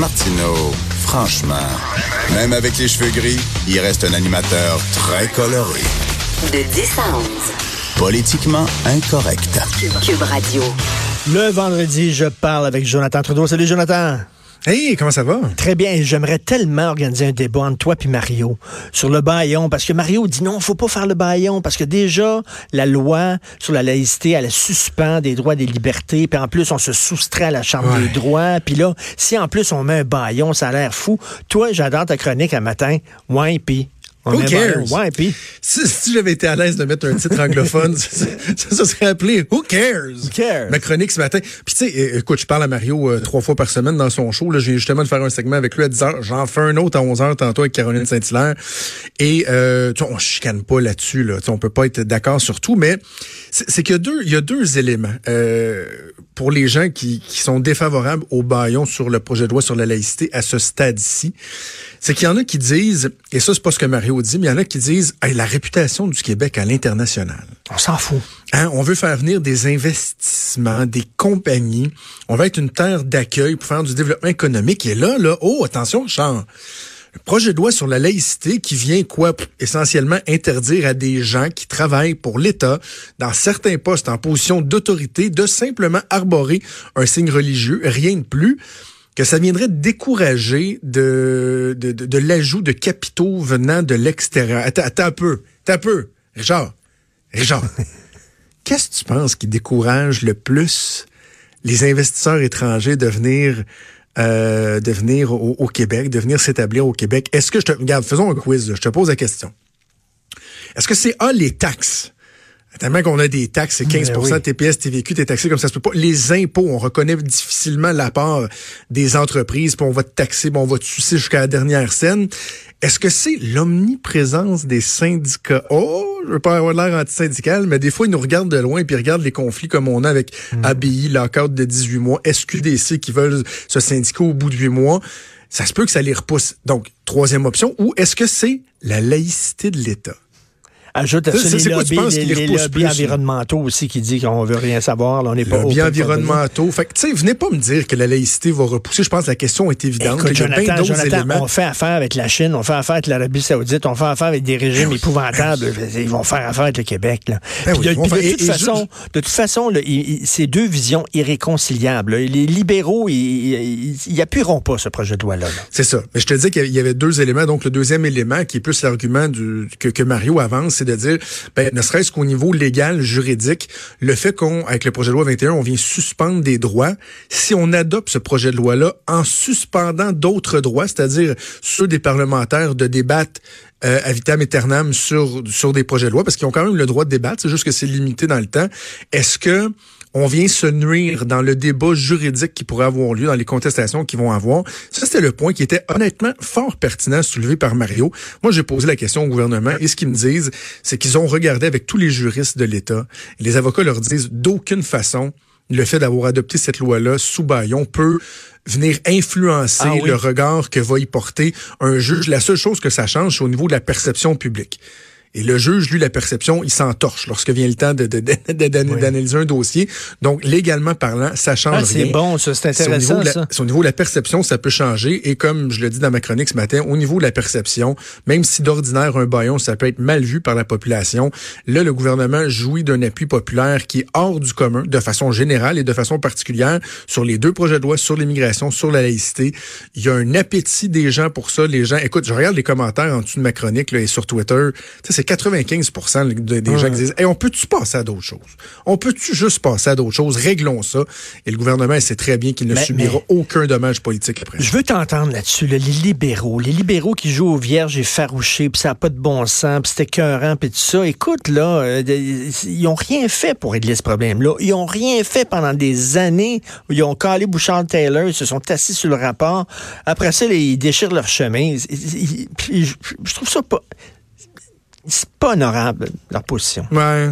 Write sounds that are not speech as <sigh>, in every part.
Martineau, franchement, même avec les cheveux gris, il reste un animateur très coloré. De 10 à 11. Politiquement incorrect. Cube Radio. Le vendredi, je parle avec Jonathan Trudeau. Salut Jonathan. Hey, comment ça va? Très bien. J'aimerais tellement organiser un débat entre toi et Mario sur le baillon, parce que Mario dit non, faut pas faire le baillon, parce que déjà, la loi sur la laïcité, elle suspend des droits, des libertés, puis en plus, on se soustrait à la Chambre Ouais. des droits, puis là, si en plus on met un baillon, ça a l'air fou. Toi, j'adore ta chronique un matin. Ouais, puis... on Who cares? Ouais, puis... Si, si j'avais été à l'aise de mettre un titre anglophone, <laughs> ça, ça- serait appelé Who cares? Who cares? Ma chronique ce matin. Puis tu sais, écoute, je parle à Mario euh, trois fois par semaine dans son show. Là, j'ai justement de faire un segment avec lui à 10 h J'en fais un autre à 11 h tantôt avec Caroline Saint-Hilaire. Et euh, tu on chicane pas là-dessus. Là. On peut pas être d'accord sur tout, mais c'est c'est qu'il y a deux, il y a deux éléments euh, pour les gens qui, qui sont défavorables au baillon sur le projet de loi sur la laïcité à ce stade-ci. C'est qu'il y en a qui disent, et ça c'est pas ce que Mario mais il y en a qui disent, Hey, la réputation du Québec à l'international. On s'en fout. Hein, on veut faire venir des investissements, des compagnies. On va être une terre d'accueil pour faire du développement économique. Et là, là, oh, attention, Charles. Le projet de loi sur la laïcité qui vient quoi essentiellement interdire à des gens qui travaillent pour l'État dans certains postes en position d'autorité de simplement arborer un signe religieux, rien de plus, que ça viendrait décourager de, de, de, de l'ajout de capitaux venant de l'extérieur. Attends, attends un peu, attends un peu, Richard, Richard. <laughs> Qu'est-ce que tu penses qui décourage le plus les investisseurs étrangers de venir, euh, de venir au, au Québec, de venir s'établir au Québec? Est-ce que je te. Regarde, faisons un quiz, je te pose la question. Est-ce que c'est A, les taxes? Tellement qu'on a des taxes, c'est 15 Ben oui. TPS, TVQ, t'es taxé comme ça se peut pas. Les impôts, on reconnaît difficilement la part des entreprises, puis on va te taxer, puis on va te sucer jusqu'à la dernière scène. Est-ce que c'est l'omniprésence des syndicats? Oh, je veux pas avoir l'air antisyndical, mais des fois, ils nous regardent de loin, puis ils regardent les conflits comme on a avec ABI, lockout de 18 mois, SQDC qui veulent se syndiquer au bout de 8 mois. Ça se peut que ça les repousse. Donc, troisième option, ou est-ce que c'est la laïcité de l'État? Ajoute à ça les quoi lobbies, penses les, les lobbies environnementaux aussi qui disent qu'on veut rien savoir. Là, on n'est pas Lobbies environnementaux. Fait que, tu sais, venez pas me dire que la laïcité va repousser. Je pense que la question est évidente. Écoute, Il y a bien Jonathan, Jonathan, on fait affaire avec la Chine, on fait affaire avec l'Arabie Saoudite, on fait affaire avec des régimes épouvantables. Ils vont faire affaire avec le Québec. Là. Ben Puis oui, de, puis faire- toute façon, de toute façon, là, il- il- c'est deux visions irréconciliables. là. Les libéraux, ils, ils, appuieront pas ce projet de loi-là. là. C'est ça. Mais je te dis qu'il y avait deux éléments. Donc, le deuxième élément, qui est plus l'argument que, que Mario avance, c'est de dire, ben, ne serait-ce qu'au niveau légal, juridique, le fait qu'on, avec le projet de loi 21, on vient suspendre des droits. Si on adopte ce projet de loi-là en suspendant d'autres droits, c'est-à-dire ceux des parlementaires de débattre euh, à vitam aeternam sur, sur des projets de loi, parce qu'ils ont quand même le droit de débattre, c'est juste que c'est limité dans le temps. Est-ce que on vient se nuire dans le débat juridique qui pourrait avoir lieu, dans les contestations qui vont avoir? Ça, c'était le point qui était honnêtement fort pertinent soulevé par Mario. Moi, j'ai posé la question au gouvernement et ce qu'ils me disent, c'est qu'ils ont regardé avec tous les juristes de l'État. Les avocats leur disent d'aucune façon le fait d'avoir adopté cette loi-là sous baillon peut venir influencer Ah oui. le regard que va y porter un juge. La seule chose que ça change, c'est au niveau de la perception publique. Et le juge, lui, la perception, il s'entorche lorsque vient le temps Oui. d'analyser un dossier. Donc, légalement parlant, ça change Ah, c'est bon, ça, c'est intéressant, ça. c'est au niveau de la perception, ça peut changer. Et comme je le dis dans ma chronique ce matin, au niveau de la perception, même si d'ordinaire un baillon, ça peut être mal vu par la population, là, le gouvernement jouit d'un appui populaire qui est hors du commun, de façon générale et de façon particulière, sur les deux projets de loi, sur l'immigration, sur la laïcité. Il y a un appétit des gens pour ça. Les gens, écoute, je regarde les commentaires en dessous de ma chronique là, et sur Twitter. C'est 95 de- des gens qui disent, hey, on peut-tu passer à d'autres choses? On peut-tu juste passer à d'autres choses? Réglons ça. Et le gouvernement sait très bien qu'il ne Mais- subira mais- aucun dommage politique après. Je veux t'entendre là-dessus, là, les libéraux. Les libéraux qui jouent aux vierges effarouchés, puis ça n'a pas de bon sens, puis c'est écœurant, puis tout ça. Écoute, là, euh, de- ils ont rien fait pour régler ce problème-là. Ils ont rien fait pendant des années. Ils ont calé Bouchard-Taylor, ils se sont assis sur le rapport. Après ça, là, ils déchirent leur chemise. Puis je trouve ça pas... C'est pas honorable, leur position. Ouais.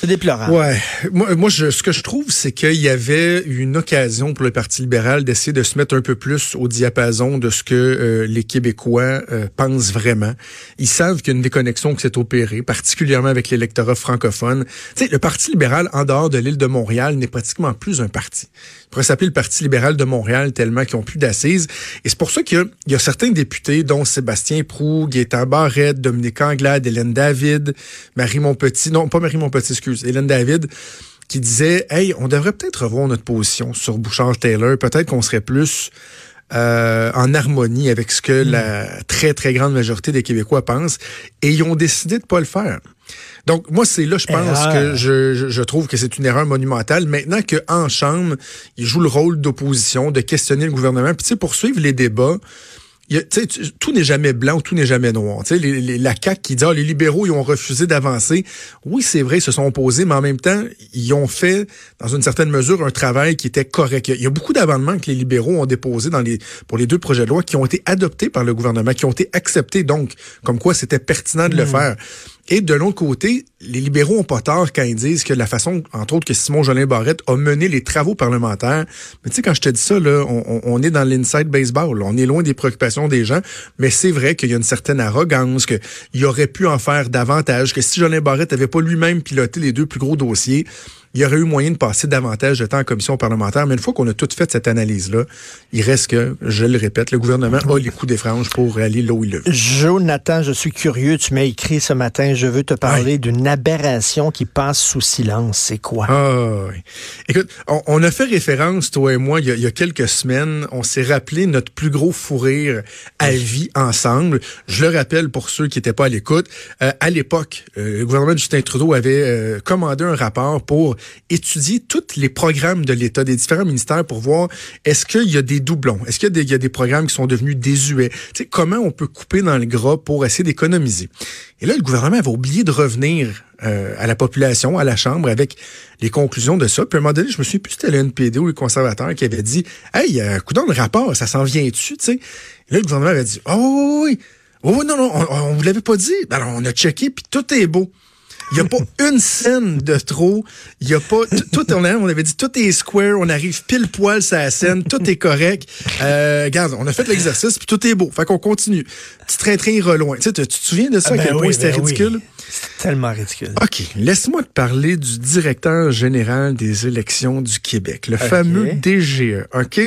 C'est déplorable. Ouais. Moi, moi je, ce que je trouve, c'est qu'il y avait une occasion pour le Parti libéral d'essayer de se mettre un peu plus au diapason de ce que euh, les Québécois euh, pensent vraiment. Ils savent qu'il y a une déconnexion qui s'est opérée, particulièrement avec l'électorat francophone. Tu sais, le Parti libéral, en dehors de l'île de Montréal, n'est pratiquement plus un parti. Il pourrait s'appeler le Parti libéral de Montréal tellement qu'ils ont plus d'assises. Et c'est pour ça qu'il y y a certains députés, dont Sébastien Prou, Gaétan Barrette, Dominique Anglade, Hélène David, Marie Montpetit, non, pas Marie Montpetit, Hélène David, qui disait Hey, on devrait peut-être revoir notre position sur Bouchard-Taylor. Peut-être qu'on serait plus euh, en harmonie avec ce que la très, très grande majorité des Québécois pensent. Et ils ont décidé de pas le faire. Donc, moi, c'est là, je pense Erreur. que je, je, je trouve que c'est une erreur monumentale. Maintenant qu'en Chambre, ils jouent le rôle d'opposition, de questionner le gouvernement. Puis, tu sais, poursuivre les débats, y a- tout n'est jamais blanc, tout n'est jamais noir. Tu sais, les- les- la CAQ qui dit ah, les libéraux ils ont refusé d'avancer. Oui, c'est vrai, ils se sont opposés, mais en même temps, ils ont fait, dans une certaine mesure, un travail qui était correct. Il y a- il y a beaucoup d'amendements que les libéraux ont déposés dans les, pour les deux projets de loi qui ont été adoptés par le gouvernement, qui ont été acceptés, donc, comme quoi c'était pertinent de le faire. Et de l'autre côté, les libéraux ont pas tort quand ils disent que la façon, entre autres, que Simon Jolin Barrette a mené les travaux parlementaires. Mais tu sais, quand je te dis ça, là, on, est dans l'inside baseball. On est loin des préoccupations des gens. Mais c'est vrai qu'il y a une certaine arrogance, qu'il aurait pu en faire davantage, que si Jolin Barrette avait pas lui-même piloté les deux plus gros dossiers, il y aurait eu moyen de passer davantage de temps en commission parlementaire. Mais une fois qu'on a tout fait cette analyse-là, il reste que, je le répète, le gouvernement a les coups des franges pour aller là où il le veut. Jonathan, je suis curieux. Tu m'as écrit ce matin. Je veux te parler d'une aberration qui passe sous silence. C'est quoi? Ah, oui. Écoute, on, on a fait référence, toi et moi, il y a, il y a quelques semaines. On s'est rappelé notre plus gros fou rire à vie ensemble. Je le rappelle pour ceux qui n'étaient pas à l'écoute. Euh, à l'époque, euh, le gouvernement de Justin Trudeau avait euh, commandé un rapport pour étudier tous les programmes de l'État, des différents ministères, pour voir est-ce qu'il y a des doublons, est-ce qu'il y a des, programmes qui sont devenus désuets. Comment on peut couper dans le gras pour essayer d'économiser. Et là, le gouvernement avait oublié de revenir euh, à la population, à la Chambre, avec les conclusions de ça. Puis à un moment donné, je me suis plus c'était le NPD ou le conservateur qui avait dit Hey, euh, le rapport, ça s'en vient dessus, tu sais. Et là, le gouvernement avait dit Oh oui, oui, oh, oui, non, non, on, on vous l'avait pas dit. Ben, Alors, on a checké, puis tout est beau. Il n'y a pas une scène de trop. Il y a pas tout. On, avait dit tout est square. On arrive pile poil sur la scène. Tout est correct. Euh, regarde, on a fait l'exercice puis tout est beau. Fait qu'on continue. Petit train-train reloin. Tu sais, tu tu te souviens de ça Ah à ben quel oui, point c'était ben ridicule? Tellement ridicule. OK, laisse-moi te parler du directeur général des élections du Québec, le fameux DGE. OK?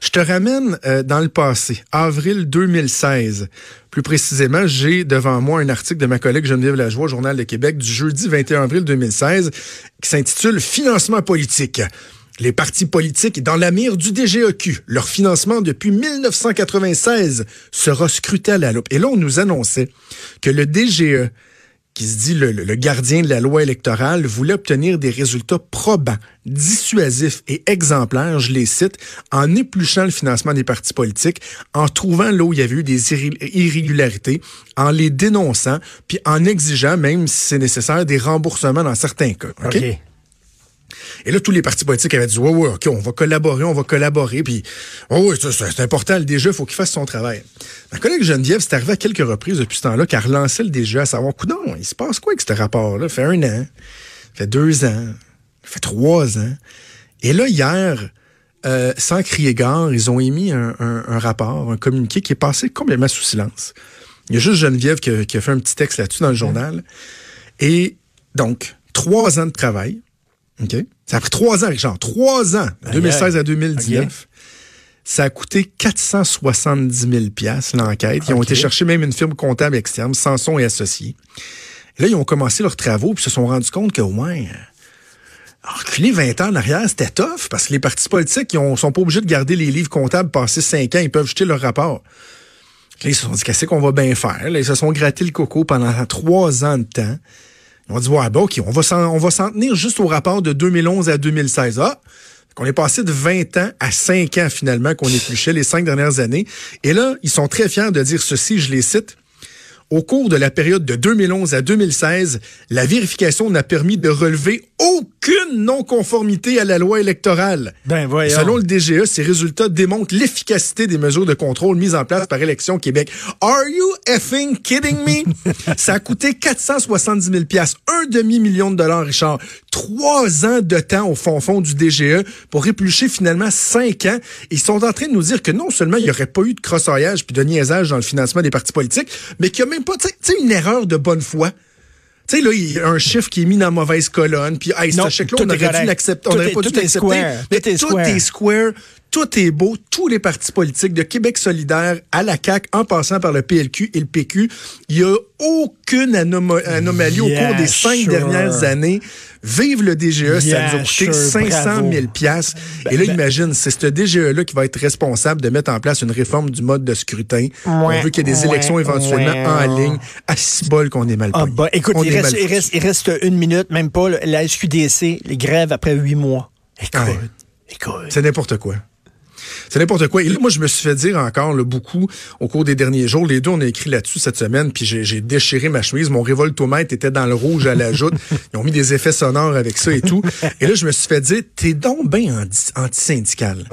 Je te ramène euh, dans le passé, avril 2016. Plus précisément, j'ai devant moi un article de ma collègue Geneviève Lajoie, au Journal de Québec, du jeudi 21 avril 2016, qui s'intitule Financement politique. Les partis politiques dans la mire du DGEQ. Leur financement depuis 1996 sera scruté à la loupe. Et là, on nous annonçait que le DGE, qui se dit le, le- gardien de la loi électorale, voulait obtenir des résultats probants, dissuasifs et exemplaires, je les cite, en épluchant le financement des partis politiques, en trouvant là où il y avait eu des irré- irrégularités, en les dénonçant, puis en exigeant, même si c'est nécessaire, des remboursements dans certains cas. Et là, tous les partis politiques avaient dit, ouais, ouais, OK, on va collaborer, on va collaborer. Puis, oh, oui, c'est important, le DG, il faut qu'il fasse son travail. Ma collègue Geneviève, c'est arrivé à quelques reprises depuis ce temps-là, qu'elle relançait le DG à savoir, coudon, il se passe quoi avec ce rapport-là? Fait un an, ça fait deux ans, fait trois ans. Et là, hier, euh, sans crier gare, ils ont émis un, un- un rapport, un communiqué qui est passé complètement sous silence. Il y a juste Geneviève qui a, qui a fait un petit texte là-dessus dans le journal. Et donc, trois ans de travail. OK? Ça a pris trois ans, Richard. Trois ans, de 2016 à 2019. Ça a coûté 470 000 piastres, l'enquête. Ils ont été chercher même une firme comptable externe, Sanson et Associés. Là, ils ont commencé leurs travaux puis se sont rendus compte que, ouais, reculer 20 ans en arrière, c'était tough parce que les partis politiques, ils ont- sont pas obligés de garder les livres comptables passés 5 ans. Ils peuvent jeter leur rapport. Là, ils se sont dit, qu'est-ce qu'on va bien faire? Là, ils se sont gratté le coco pendant trois ans de temps. Ont dit, ouais, ben, OK, on va s'en, on va s'en tenir juste au rapport de 2011 à 2016. Ah! On est passé de 20 ans à 5 ans finalement qu'on épluchait les cinq dernières années. Et là, ils sont très fiers de dire ceci, je les cite. Au cours de la période de 2011 à 2016, la vérification n'a permis de relever aucune non-conformité à la loi électorale. Ben voyons. Selon le DGE, ces résultats démontrent l'efficacité des mesures de contrôle mises en place par Élection Québec. Are you effing kidding me? <laughs> Ça a coûté 470 000 un demi-million de dollars, Richard. Trois ans de temps au fond fond du DGE pour éplucher finalement cinq ans. Ils sont en train de nous dire que non seulement il n'y aurait pas eu de crossoyage puis de niaisage dans le financement des partis politiques, mais qu'il n'y a même pas, tu sais, une erreur de bonne foi. Tu sais, là, il y a un chiffre qui est mis dans la mauvaise colonne, puis hey, ce chèque-là, on aurait dû l'accepter. On n'aurait pas dû l'accepter. Tout est square. Tout est beau. Tous les partis politiques de Québec solidaire à la CAQ, en passant par le PLQ et le PQ, il y a aucune anomalie au cours des cinq sure. dernières années. Vive le DGE, ça nous a coûté sure, 500 bravo. 000 piastres. Ben, Et là, ben- imagine, c'est ce DGE-là qui va être responsable de mettre en place une réforme du mode de scrutin. On veut qu'il y ait des ouais, élections éventuellement ouais. en ligne. À six bol qu'on est mal Ah, bah, écoute, il est reste, il, reste, il reste une minute, même pas. La SQDC, les grèves après huit mois. Écoute, Ouais. écoute. C'est n'importe quoi. C'est n'importe quoi. Et là, moi, je me suis fait dire encore le beaucoup au cours des derniers jours. Les deux, on a écrit là-dessus cette semaine, puis j'ai déchiré ma chemise. Mon révoltomètre était dans le rouge à la joute. <laughs> Ils ont mis des effets sonores avec ça et tout. Et là, je me suis fait dire, t'es donc bien anti- anti-syndical.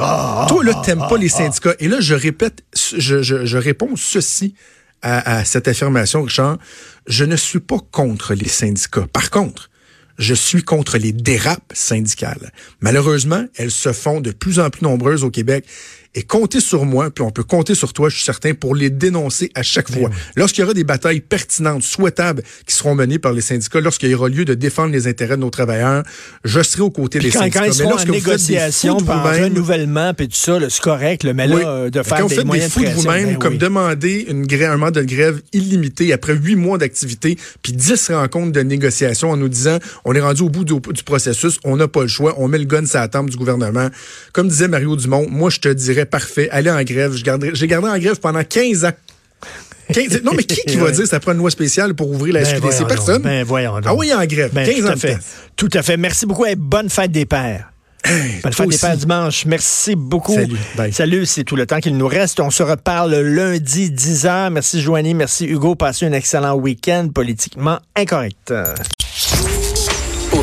Toi, là, t'aimes pas les syndicats. Et là, je répète, je, je, je réponds ceci à, à cette affirmation, Richard. Je ne suis pas contre les syndicats. Par contre, je suis contre les dérapes syndicales. Malheureusement, elles se font de plus en plus nombreuses au Québec. Et comptez sur moi, puis on peut compter sur toi, je suis certain, pour les dénoncer à chaque fois. Lorsqu'il y aura des batailles pertinentes, souhaitables, qui seront menées par les syndicats, lorsqu'il y aura lieu de défendre les intérêts de nos travailleurs, je serai aux côtés Puis des quand, syndicats. quand ils Mais en lorsque vous faites des négociation, fous de puis en vous-même, renouvellement, puis tout ça, c'est correct. là, mais là, oui. euh, de faire quand vous des faites des moyens fous de vous-même, ben comme oui. demander une grève, un mois de grève illimité après huit mois d'activité, puis dix rencontres de négociation en nous disant on est rendu au bout du, du processus, on n'a pas le choix, on met le gun sur la tempe du gouvernement. Comme disait Mario Dumont, moi je te dirais parfait, allez en grève. J'ai gardé en grève pendant 15 ans. 15 non, mais qui, qui va <laughs> dire que ça prend une loi spéciale pour ouvrir la Ben SQDC? Personne? ben voyons donc. ah oui, en grève. Ben, 15 tout ans à fait. Tout à fait. Merci beaucoup et bonne fête des pères. Bonne fête des pères dimanche. Merci beaucoup. Salut. Bye. Salut, c'est tout le temps qu'il nous reste. On se reparle lundi 10h. Merci Joanie, merci Hugo. Passez un excellent week-end politiquement incorrect.